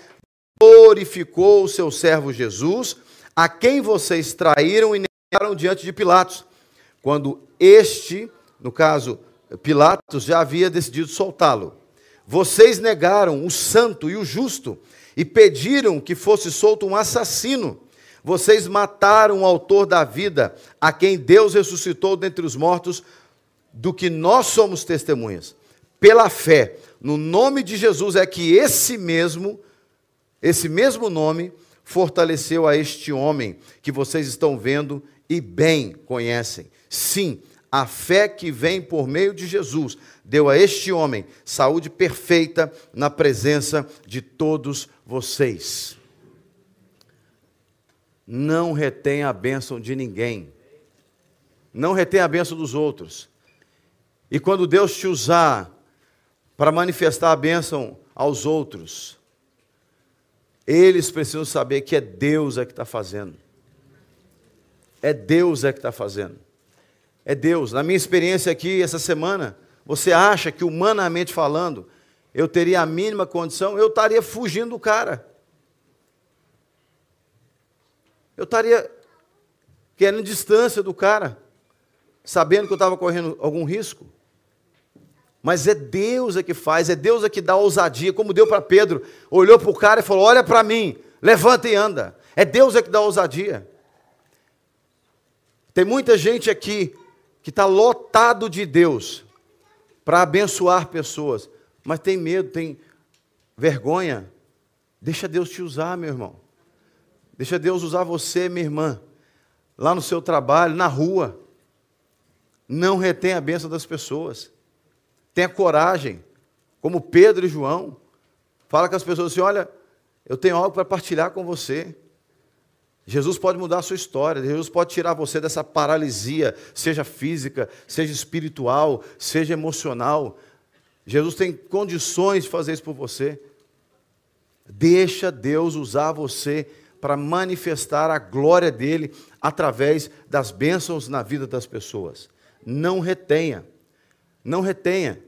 glorificou o seu servo Jesus, a quem vocês traíram e negaram diante de Pilatos, quando este, no caso Pilatos, já havia decidido soltá-lo. Vocês negaram o santo e o justo e pediram que fosse solto um assassino vocês mataram o autor da vida, a quem Deus ressuscitou dentre os mortos, do que nós somos testemunhas. Pela fé, no nome de Jesus é que esse mesmo, esse mesmo nome, fortaleceu a este homem que vocês estão vendo e bem conhecem. Sim, a fé que vem por meio de Jesus deu a este homem saúde perfeita na presença de todos vocês não retém a bênção de ninguém. Não retém a bênção dos outros. E quando Deus te usar para manifestar a bênção aos outros, eles precisam saber que é Deus é que está fazendo. É Deus é que está fazendo. É Deus. Na minha experiência aqui essa semana, você acha que humanamente falando, eu teria a mínima condição, eu estaria fugindo do cara eu estaria querendo distância do cara, sabendo que eu estava correndo algum risco. Mas é Deus é que faz, é Deus é que dá ousadia, como deu para Pedro. Olhou para o cara e falou: Olha para mim, levanta e anda. É Deus é que dá ousadia. Tem muita gente aqui que está lotado de Deus para abençoar pessoas, mas tem medo, tem vergonha. Deixa Deus te usar, meu irmão. Deixa Deus usar você, minha irmã, lá no seu trabalho, na rua. Não retém a bênção das pessoas. Tenha coragem, como Pedro e João. Fala com as pessoas assim: olha, eu tenho algo para partilhar com você. Jesus pode mudar a sua história, Jesus pode tirar você dessa paralisia, seja física, seja espiritual, seja emocional. Jesus tem condições de fazer isso por você. Deixa Deus usar você para manifestar a glória dele através das bênçãos na vida das pessoas. Não retenha. Não retenha.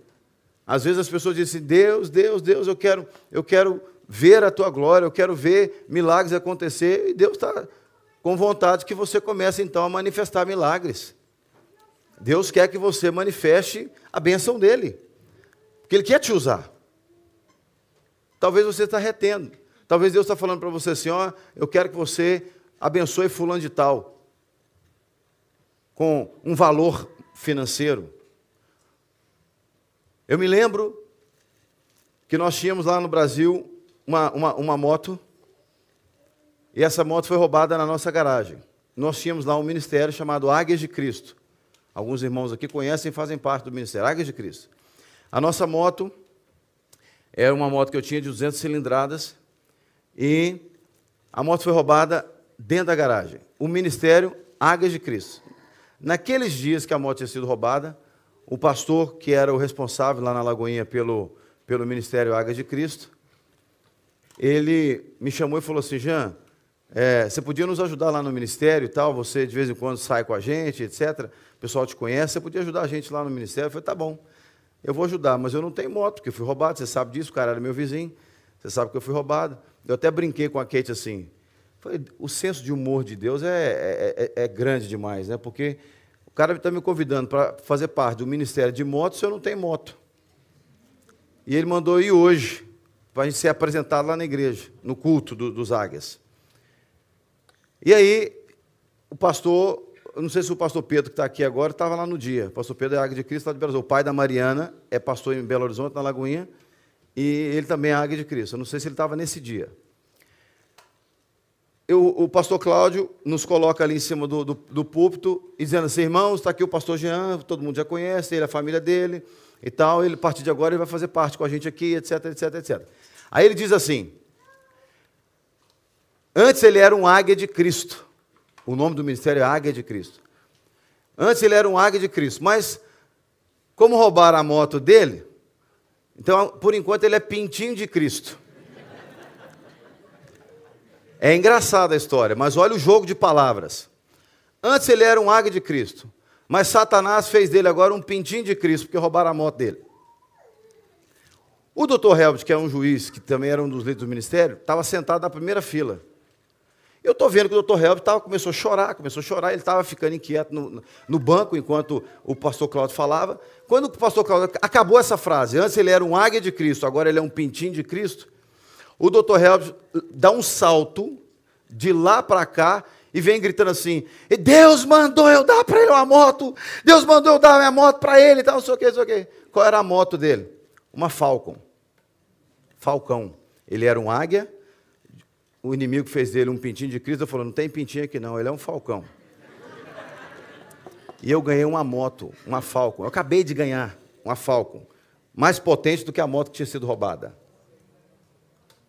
Às vezes as pessoas dizem: "Deus, Deus, Deus, eu quero, eu quero ver a tua glória, eu quero ver milagres acontecer". E Deus está com vontade que você comece então a manifestar milagres. Deus quer que você manifeste a bênção dele, porque Ele quer te usar. Talvez você está retendo. Talvez Deus está falando para você assim: ó, eu quero que você abençoe fulano de tal, com um valor financeiro. Eu me lembro que nós tínhamos lá no Brasil uma, uma, uma moto, e essa moto foi roubada na nossa garagem. Nós tínhamos lá um ministério chamado Águias de Cristo. Alguns irmãos aqui conhecem e fazem parte do ministério Águias de Cristo. A nossa moto era uma moto que eu tinha de 200 cilindradas, e a moto foi roubada dentro da garagem. O ministério Águias de Cristo. Naqueles dias que a moto tinha sido roubada, o pastor, que era o responsável lá na Lagoinha pelo, pelo ministério Águias de Cristo, ele me chamou e falou assim: Jean, é, você podia nos ajudar lá no ministério e tal? Você de vez em quando sai com a gente, etc. O pessoal te conhece, você podia ajudar a gente lá no ministério? Eu falei: tá bom, eu vou ajudar, mas eu não tenho moto, porque eu fui roubado, você sabe disso, o cara era meu vizinho, você sabe que eu fui roubado. Eu até brinquei com a Kate assim. Falei, o senso de humor de Deus é, é, é, é grande demais, né? Porque o cara está me convidando para fazer parte do ministério de moto se eu não tenho moto. E ele mandou ir hoje, para a gente ser apresentado lá na igreja, no culto do, dos águias. E aí, o pastor, eu não sei se o pastor Pedro, que está aqui agora, estava lá no dia. O pastor Pedro é Águia de Cristo, lá de Belo Horizonte. O pai da Mariana é pastor em Belo Horizonte, na Lagoinha, e ele também é Águia de Cristo. Eu não sei se ele estava nesse dia. Eu, o pastor Cláudio nos coloca ali em cima do, do, do púlpito dizendo assim, irmãos, está aqui o pastor Jean, todo mundo já conhece, ele, a família dele e tal, ele, a partir de agora ele vai fazer parte com a gente aqui, etc, etc, etc. Aí ele diz assim, antes ele era um águia de Cristo, o nome do ministério é Águia de Cristo. Antes ele era um águia de Cristo, mas como roubaram a moto dele, então por enquanto ele é pintinho de Cristo. É engraçada a história, mas olha o jogo de palavras. Antes ele era um águia de Cristo, mas Satanás fez dele agora um pintinho de Cristo, porque roubaram a moto dele. O doutor Helbert, que é um juiz, que também era um dos líderes do ministério, estava sentado na primeira fila. Eu estou vendo que o doutor Helbert tava, começou a chorar, começou a chorar, ele estava ficando inquieto no, no, banco enquanto o pastor Cláudio falava. Quando o pastor Cláudio acabou essa frase, antes ele era um águia de Cristo, agora ele é um pintinho de Cristo, o doutor Helbert dá um salto de lá para cá e vem gritando assim: Deus mandou eu dar para ele uma moto, Deus mandou eu dar minha moto para ele, então, não sei o que, não sei o que. Qual era a moto dele? Uma Falcon. Falcão. Ele era um águia, o inimigo fez dele um pintinho de Cristo, falou: não tem pintinho aqui não, ele é um falcão. E eu ganhei uma moto, uma Falcon. Eu acabei de ganhar uma Falcon, mais potente do que a moto que tinha sido roubada.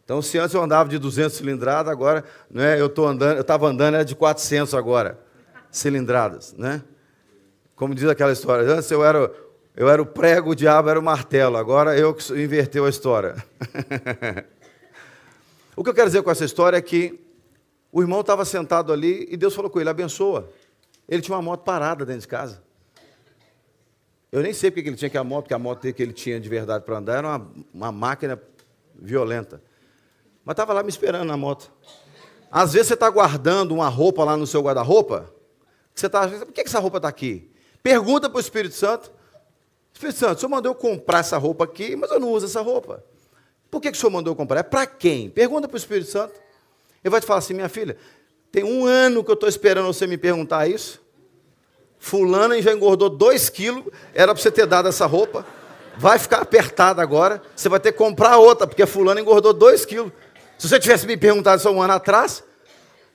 Então, se antes eu andava de 200 cilindradas, agora né, eu eu estava andando era de 400 agora cilindradas, né? Como diz aquela história, antes eu era eu era o prego, o diabo era o martelo. Agora eu que inverteu a história. o que eu quero dizer com essa história é que o irmão estava sentado ali e Deus falou com ele: abençoa. Ele tinha uma moto parada dentro de casa. Eu nem sei porque ele tinha que a moto, porque a moto que ele tinha de verdade para andar era uma, uma máquina violenta. Mas estava lá me esperando na moto. Às vezes você está guardando uma roupa lá no seu guarda-roupa. Você está, por que essa roupa está aqui? Pergunta para o Espírito Santo. Espírito Santo, o senhor mandou eu comprar essa roupa aqui, mas eu não uso essa roupa. Por que, que o senhor mandou comprar? É para quem? Pergunta para o Espírito Santo. Ele vai te falar assim, minha filha, tem um ano que eu estou esperando você me perguntar isso. Fulana já engordou dois quilos, era para você ter dado essa roupa. Vai ficar apertada agora, você vai ter que comprar outra, porque fulana engordou dois quilos. Se você tivesse me perguntado isso um ano atrás,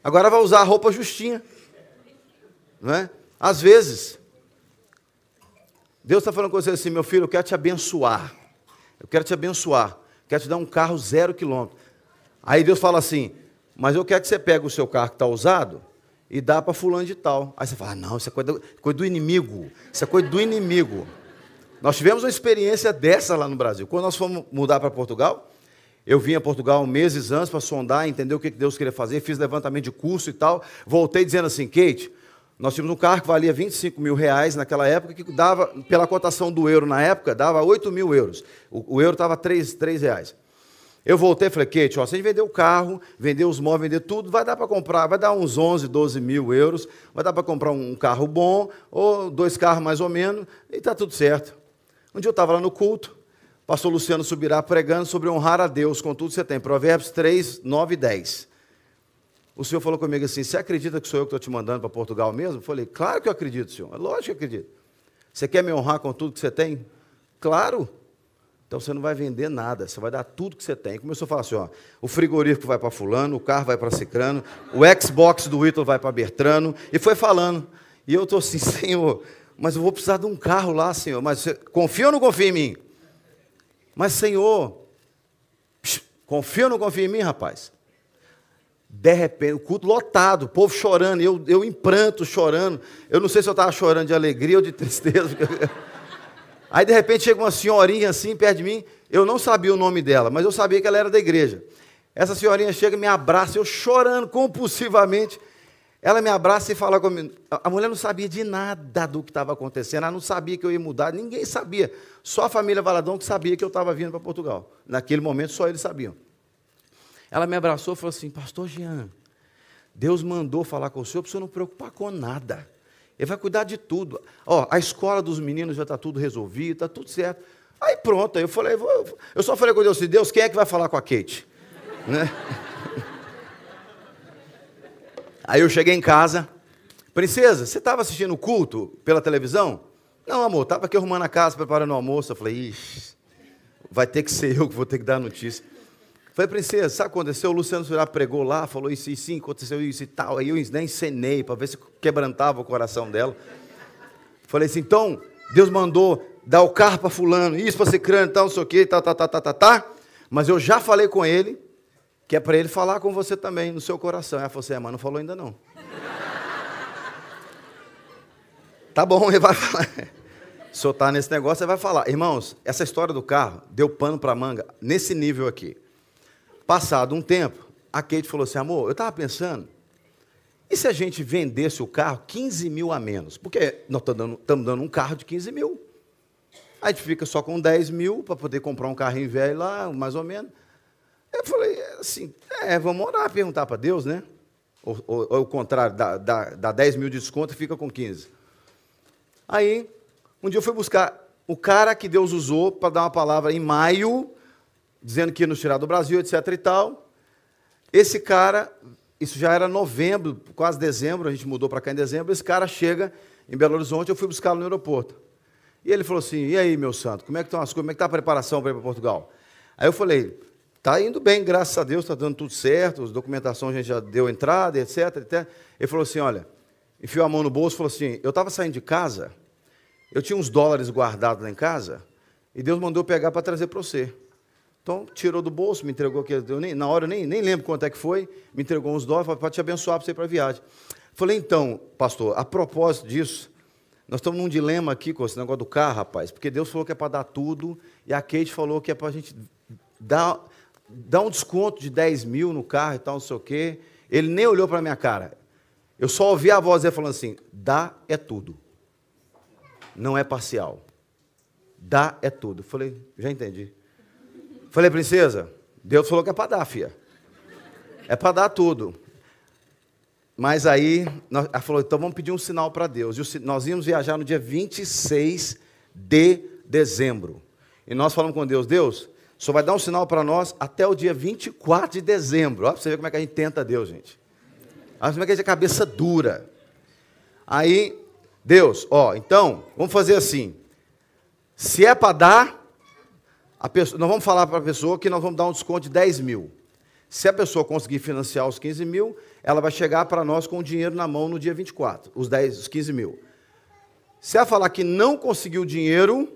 agora vai usar a roupa justinha. Não é? Às vezes, Deus está falando com você assim, meu filho, eu quero te abençoar. Eu quero te abençoar. Quero te dar um carro zero quilômetro. Aí Deus fala assim, mas eu quero que você pegue o seu carro que está usado e dá para fulano de tal. Aí você fala, ah, não, isso é coisa do, coisa do inimigo. Isso é coisa do inimigo. Nós tivemos uma experiência dessa lá no Brasil. Quando nós fomos mudar para Portugal, eu vim a Portugal meses antes para sondar, entender o que Deus queria fazer, fiz levantamento de curso e tal. Voltei dizendo assim, Kate, nós tínhamos um carro que valia 25 mil reais naquela época, que dava, pela cotação do euro na época, dava 8 mil euros. O, o euro estava 3, 3 reais. Eu voltei e falei, Kate, ó, se a gente vender o carro, vender os móveis, vender tudo, vai dar para comprar, vai dar uns 11, 12 mil euros, vai dar para comprar um carro bom, ou dois carros mais ou menos, e está tudo certo. Um dia eu estava lá no culto, pastor Luciano subirá pregando sobre honrar a Deus com tudo que você tem. Provérbios 3, 9 e 10. O senhor falou comigo assim: Você acredita que sou eu que estou te mandando para Portugal mesmo? Eu falei: Claro que eu acredito, senhor. É lógico que acredito. Você quer me honrar com tudo que você tem? Claro. Então você não vai vender nada, você vai dar tudo que você tem. Começou a falar assim: ó, o frigorífico vai para Fulano, o carro vai para Cicrano, o Xbox do Ítalo vai para Bertrano, e foi falando. E eu estou assim, Senhor, mas eu vou precisar de um carro lá, Senhor. Mas você confia ou não confia em mim? Mas, Senhor, confia ou não confia em mim, rapaz? De repente, o culto lotado, o povo chorando, eu, eu em pranto, chorando. Eu não sei se eu estava chorando de alegria ou de tristeza. Aí, de repente, chega uma senhorinha assim perto de mim. Eu não sabia o nome dela, mas eu sabia que ela era da igreja. Essa senhorinha chega, me abraça, eu chorando compulsivamente. Ela me abraça e fala comigo. A mulher não sabia de nada do que estava acontecendo, ela não sabia que eu ia mudar, ninguém sabia. Só a família Valadão que sabia que eu estava vindo para Portugal. Naquele momento, só eles sabiam. Ela me abraçou e falou assim: Pastor Jean, Deus mandou falar com o senhor para o senhor não preocupar com nada. Ele vai cuidar de tudo. Ó, a escola dos meninos já está tudo resolvido, está tudo certo. Aí pronto, eu falei, eu só falei com Deus assim, Deus, quem é que vai falar com a Kate? né? Aí eu cheguei em casa, princesa, você estava assistindo o culto pela televisão? Não, amor, estava aqui arrumando a casa, preparando o almoço. Eu falei, ixi, vai ter que ser eu que vou ter que dar a notícia. Falei, princesa, sabe o que aconteceu? O Luciano Surá pregou lá, falou isso e sim, aconteceu isso e tal. Aí eu nem encenei para ver se quebrantava o coração dela. Falei assim, então, Deus mandou dar o carro para fulano, isso para crânio, tal, não sei o quê, tá, tá, tá, tá, tá, tá. Mas eu já falei com ele, que é para ele falar com você também, no seu coração. Ela falou assim, é, mas não falou ainda não. tá bom, ele vai falar. Se eu tá nesse negócio, você vai falar. Irmãos, essa história do carro deu pano para manga nesse nível aqui. Passado um tempo, a Kate falou assim: amor, eu estava pensando, e se a gente vendesse o carro 15 mil a menos? Porque nós estamos dando, dando, um carro de 15 mil. A gente fica só com 10 mil para poder comprar um carrinho velho lá, mais ou menos. Eu falei assim: é, vamos orar, perguntar para Deus, né? Ou, ou, ou o contrário, dá, dá, dá 10 mil de desconto e fica com 15. Aí, um dia eu fui buscar o cara que Deus usou para dar uma palavra em maio dizendo que ia nos tirar do Brasil, etc e tal. Esse cara, isso já era novembro, quase dezembro, a gente mudou para cá em dezembro, esse cara chega em Belo Horizonte, eu fui buscá-lo no aeroporto. E ele falou assim: "E aí, meu santo, como é que estão as coisas? Como é que está a preparação para ir para Portugal?" Aí eu falei: "Tá indo bem, graças a Deus, está dando tudo certo, as documentações a gente já deu entrada, etc, etc." Ele falou assim: "Olha, enfiou a mão no bolso e falou assim: "Eu estava saindo de casa, eu tinha uns dólares guardados lá em casa, e Deus mandou pegar para trazer para você." Então, tirou do bolso, me entregou, que eu nem, na hora nem, nem lembro quanto é que foi, me entregou uns dólares para te abençoar para você ir para a viagem. Falei, então, pastor, a propósito disso, nós estamos num dilema aqui com esse negócio do carro, rapaz, porque Deus falou que é para dar tudo, e a Kate falou que é para a gente dar, dar um desconto de 10 mil no carro e tal, não sei o quê. Ele nem olhou para a minha cara. Eu só ouvi a voz dele falando assim: dá é tudo, não é parcial. Dá é tudo. Falei, já entendi. Falei, princesa, Deus falou que é para dar, filha. É para dar tudo. Mas aí, ela falou, então vamos pedir um sinal para Deus. E nós íamos viajar no dia 26 de dezembro. E nós falamos com Deus, Deus, só vai dar um sinal para nós até o dia 24 de dezembro. Olha para você ver como é que a gente tenta Deus, gente. Olha como é que a gente é cabeça dura. Aí, Deus, ó, então, vamos fazer assim. Se é para dar, Pessoa, nós vamos falar para a pessoa que nós vamos dar um desconto de 10 mil. Se a pessoa conseguir financiar os 15 mil, ela vai chegar para nós com o dinheiro na mão no dia 24, os, 10, os 15 mil. Se ela falar que não conseguiu o dinheiro,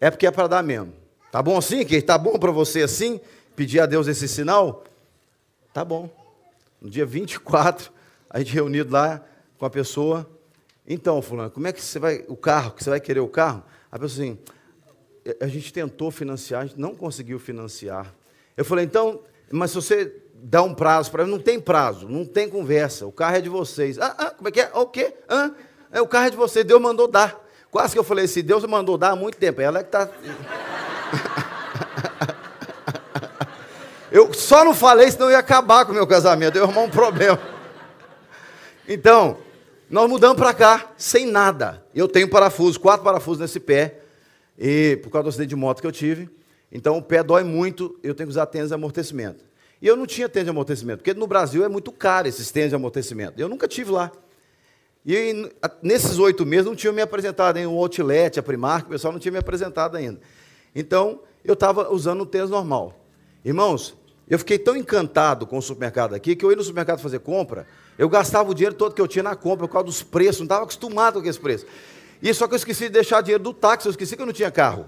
é porque é para dar mesmo. Tá bom assim? Que tá bom para você assim? Pedir a Deus esse sinal? Tá bom. No dia 24, a gente reunido lá com a pessoa. Então, fulano, como é que você vai o carro, que você vai querer o carro? A pessoa assim: a gente tentou financiar, a gente não conseguiu financiar. Eu falei, então, mas se você dá um prazo para mim, não tem prazo, não tem conversa, o carro é de vocês. Ah, ah como é que é? O quê? Ah, é, o carro é de vocês, Deus mandou dar. Quase que eu falei assim, Deus mandou dar há muito tempo, ela é que está... eu só não falei, senão ia acabar com o meu casamento, eu ia arrumar um problema. Então, nós mudamos para cá, sem nada. Eu tenho parafuso, quatro parafusos nesse pé, e por causa do acidente de moto que eu tive. Então o pé dói muito, eu tenho que usar tênis de amortecimento. E eu não tinha tênis de amortecimento, porque no Brasil é muito caro esses tênis de amortecimento. Eu nunca tive lá. E nesses oito meses não tinha me apresentado em um outlet, a Primark, o pessoal não tinha me apresentado ainda. Então, eu estava usando um tênis normal. Irmãos, eu fiquei tão encantado com o supermercado aqui, que eu ia no supermercado fazer compra, eu gastava o dinheiro todo que eu tinha na compra por causa dos preços, não estava acostumado com aqueles preços. E só que eu esqueci de deixar dinheiro do táxi, eu esqueci que eu não tinha carro.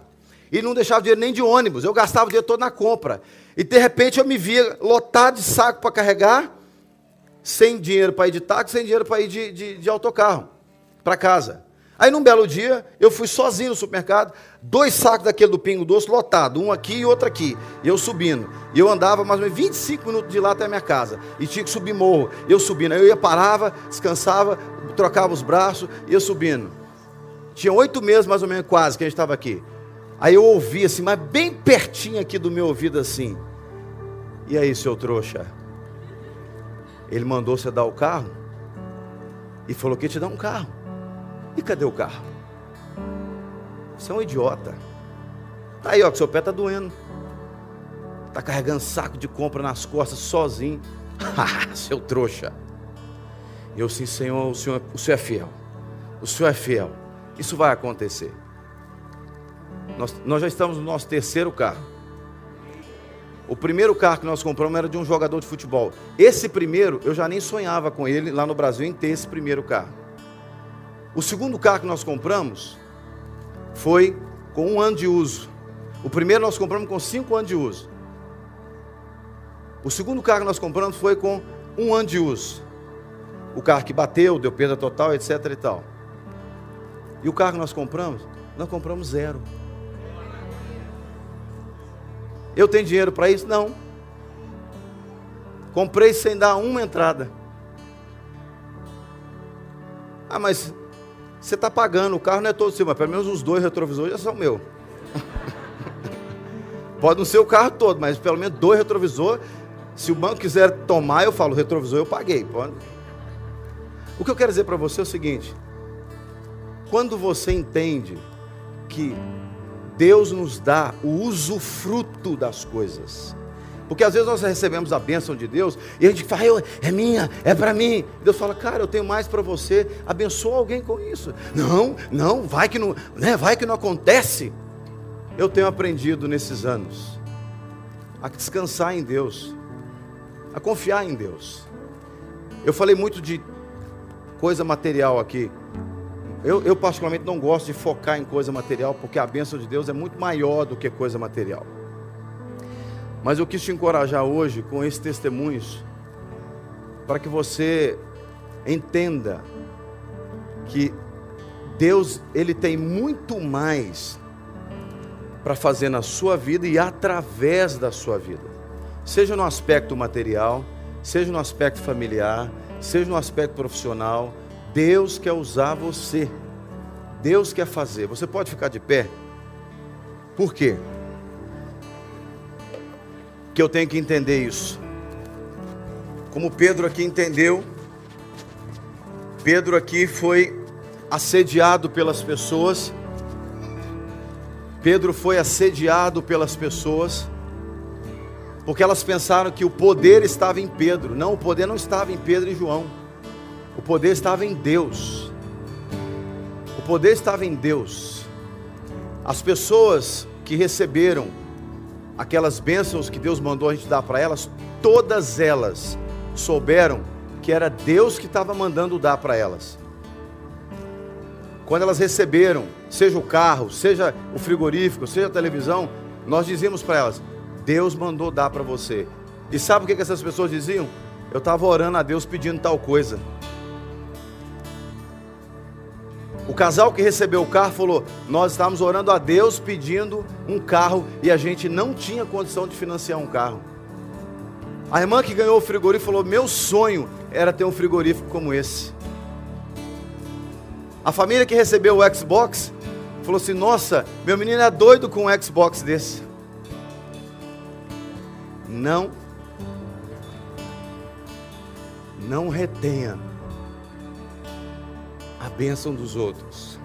E não deixava dinheiro nem de ônibus, eu gastava o dinheiro todo na compra. E de repente eu me via lotado de saco para carregar, sem dinheiro para ir de táxi, sem dinheiro para ir de, de, de autocarro, para casa. Aí num belo dia, eu fui sozinho no supermercado, dois sacos daquele do Pingo Doce lotado, um aqui e outro aqui. E eu subindo. E eu andava mais ou menos 25 minutos de lá até a minha casa. E tinha que subir morro. Eu subindo. Aí eu ia, parava, descansava, trocava os braços, ia subindo. Tinha oito meses mais ou menos, quase, que a gente estava aqui. Aí eu ouvi assim, mas bem pertinho aqui do meu ouvido assim. E aí, seu trouxa? Ele mandou você dar o carro e falou que ia te dar um carro. E cadê o carro? Você é um idiota. Tá aí, ó, que seu pé tá doendo. Tá carregando saco de compra nas costas sozinho. seu trouxa. Eu sim, Senhor, o Senhor, o Senhor é fiel. O Senhor é fiel. Isso vai acontecer. Nós, nós já estamos no nosso terceiro carro. O primeiro carro que nós compramos era de um jogador de futebol. Esse primeiro, eu já nem sonhava com ele lá no Brasil em ter esse primeiro carro. O segundo carro que nós compramos foi com um ano de uso. O primeiro nós compramos com cinco anos de uso. O segundo carro que nós compramos foi com um ano de uso. O carro que bateu, deu perda total, etc e tal. E o carro que nós compramos? Nós compramos zero. Eu tenho dinheiro para isso? Não. Comprei sem dar uma entrada. Ah, mas você está pagando, o carro não é todo seu, mas pelo menos os dois retrovisores já são meu. Pode não ser o carro todo, mas pelo menos dois retrovisores. Se o banco quiser tomar, eu falo, retrovisor eu paguei. Pode. O que eu quero dizer para você é o seguinte: quando você entende que Deus nos dá o usufruto das coisas, porque às vezes nós recebemos a bênção de Deus e a gente fala, é minha, é para mim. Deus fala, cara, eu tenho mais para você. Abençoa alguém com isso. Não, não, vai que não, né, vai que não acontece. Eu tenho aprendido nesses anos a descansar em Deus, a confiar em Deus. Eu falei muito de coisa material aqui. Eu, eu, particularmente não gosto de focar em coisa material, porque a bênção de Deus é muito maior do que coisa material. Mas eu quis te encorajar hoje com esses testemunhos, para que você entenda que Deus, Ele tem muito mais para fazer na sua vida e através da sua vida, seja no aspecto material, seja no aspecto familiar, seja no aspecto profissional, Deus quer usar você. Deus quer fazer. Você pode ficar de pé? Por quê? Que eu tenho que entender isso. Como Pedro aqui entendeu, Pedro aqui foi assediado pelas pessoas. Pedro foi assediado pelas pessoas porque elas pensaram que o poder estava em Pedro. Não, o poder não estava em Pedro e João. O poder estava em Deus. O poder estava em Deus. As pessoas que receberam aquelas bênçãos que Deus mandou a gente dar para elas, todas elas souberam que era Deus que estava mandando dar para elas. Quando elas receberam, seja o carro, seja o frigorífico, seja a televisão, nós dizíamos para elas: Deus mandou dar para você. E sabe o que, essas pessoas diziam? Eu estava orando a Deus pedindo tal coisa. O casal que recebeu o carro falou: Nós estávamos orando a Deus pedindo um carro e a gente não tinha condição de financiar um carro. A irmã que ganhou o frigorífico falou: Meu sonho era ter um frigorífico como esse. A família que recebeu o Xbox falou assim: Nossa, meu menino é doido com um Xbox desse não não retenha a bênção dos outros.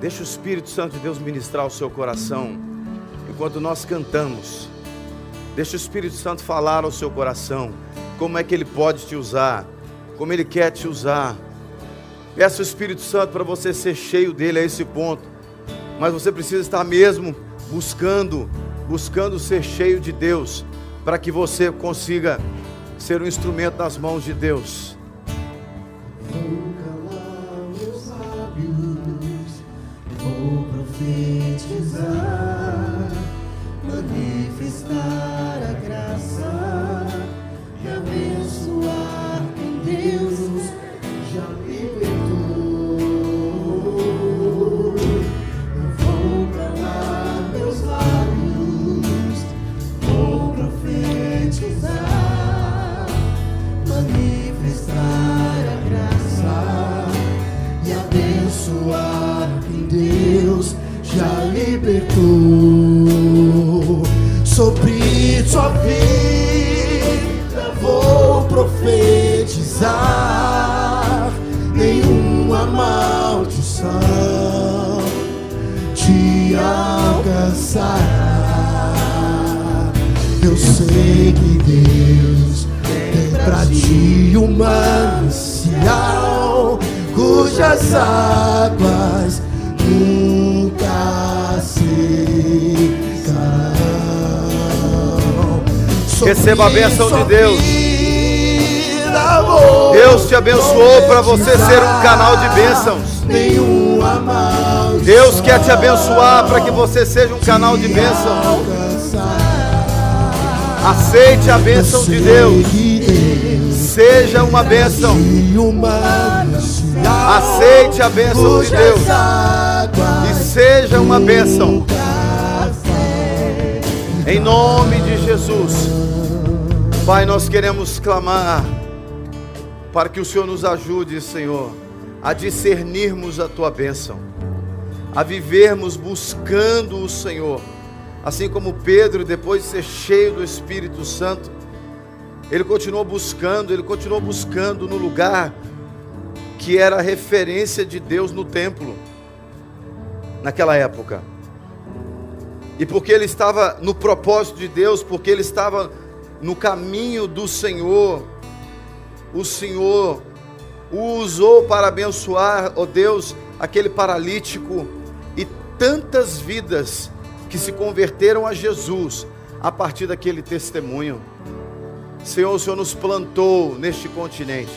Deixa o Espírito Santo de Deus ministrar o seu coração enquanto nós cantamos. Deixa o Espírito Santo falar ao seu coração como é que ele pode te usar, como ele quer te usar. Peça o Espírito Santo para você ser cheio dele a esse ponto. Mas você precisa estar mesmo buscando buscando ser cheio de Deus, para que você consiga ser um instrumento nas mãos de Deus. Receba a bênção de Deus. Deus te abençoou para você ser um canal de bênçãos. Deus quer te abençoar para que você seja um canal de bênção. alcançará. Aceite a bênção de Deus. Seja uma bênção. Aceite a bênção de Deus. E seja uma bênção. Em nome de Jesus. Pai, nós queremos clamar para que o Senhor nos ajude, Senhor, a discernirmos a tua bênção, a vivermos buscando o Senhor, assim como Pedro, depois de ser cheio do Espírito Santo, ele continuou buscando, ele continuou buscando no lugar que era a referência de Deus no templo, naquela época. E porque ele estava no propósito de Deus, porque ele estava no caminho do Senhor, o Senhor o usou para abençoar, ó Deus, aquele paralítico e tantas vidas que se converteram a Jesus a partir daquele testemunho. Senhor, o Senhor nos plantou neste continente.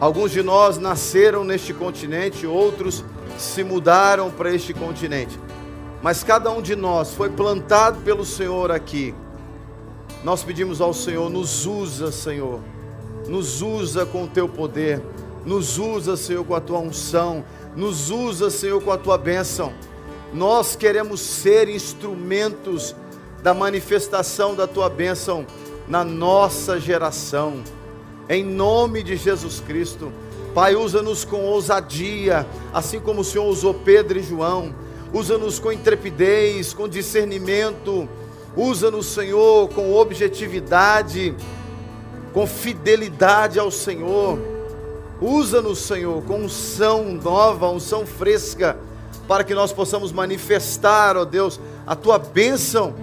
Alguns de nós nasceram neste continente, outros se mudaram para este continente. Mas cada um de nós foi plantado pelo Senhor aqui. Nós pedimos ao Senhor, nos usa, Senhor. Nos usa com o teu poder. Nos usa, Senhor, com a tua unção. Nos usa, Senhor, com a tua bênção. Nós queremos ser instrumentos da manifestação da tua bênção na nossa geração. Em nome de Jesus Cristo. Pai, usa-nos com ousadia, assim como o Senhor usou Pedro e João. Usa-nos com intrepidez, com discernimento. Usa-nos, Senhor, com objetividade, com fidelidade ao Senhor. Usa-nos, Senhor, com unção nova, unção fresca, para que nós possamos manifestar, ó Deus, a tua bênção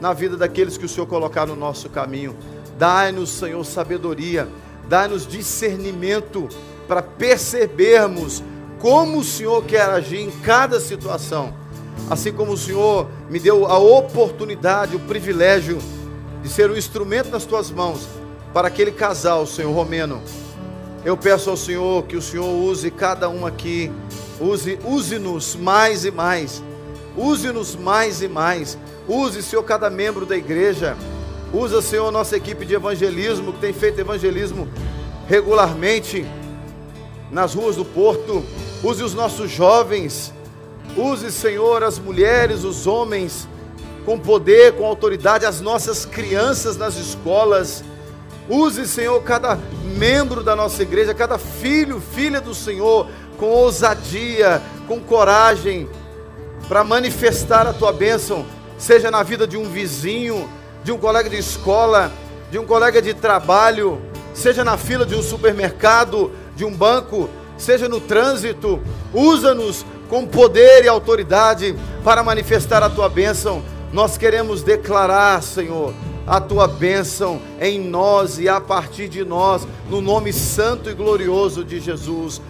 na vida daqueles que o Senhor colocar no nosso caminho. Dai-nos, Senhor, sabedoria, dai-nos discernimento para percebermos como o Senhor quer agir em cada situação. Assim como o Senhor me deu a oportunidade, o privilégio de ser um instrumento nas tuas mãos para aquele casal, Senhor Romeno. Eu peço ao Senhor que o Senhor use cada um aqui, use, use-nos mais e mais, use-nos mais e mais, use, Senhor, cada membro da igreja, usa, Senhor, nossa equipe de evangelismo, que tem feito evangelismo regularmente nas ruas do Porto, use os nossos jovens, use, Senhor, as mulheres, os homens, com poder, com autoridade, as nossas crianças nas escolas. Use, Senhor, cada membro da nossa igreja, cada filho, filha do Senhor, com ousadia, com coragem, para manifestar a tua bênção, seja na vida de um vizinho, de um colega de escola, de um colega de trabalho, seja na fila de um supermercado, de um banco, seja no trânsito. Usa-nos com poder e autoridade para manifestar a tua bênção. Nós queremos declarar, Senhor, a tua bênção em nós e a partir de nós, no nome santo e glorioso de Jesus.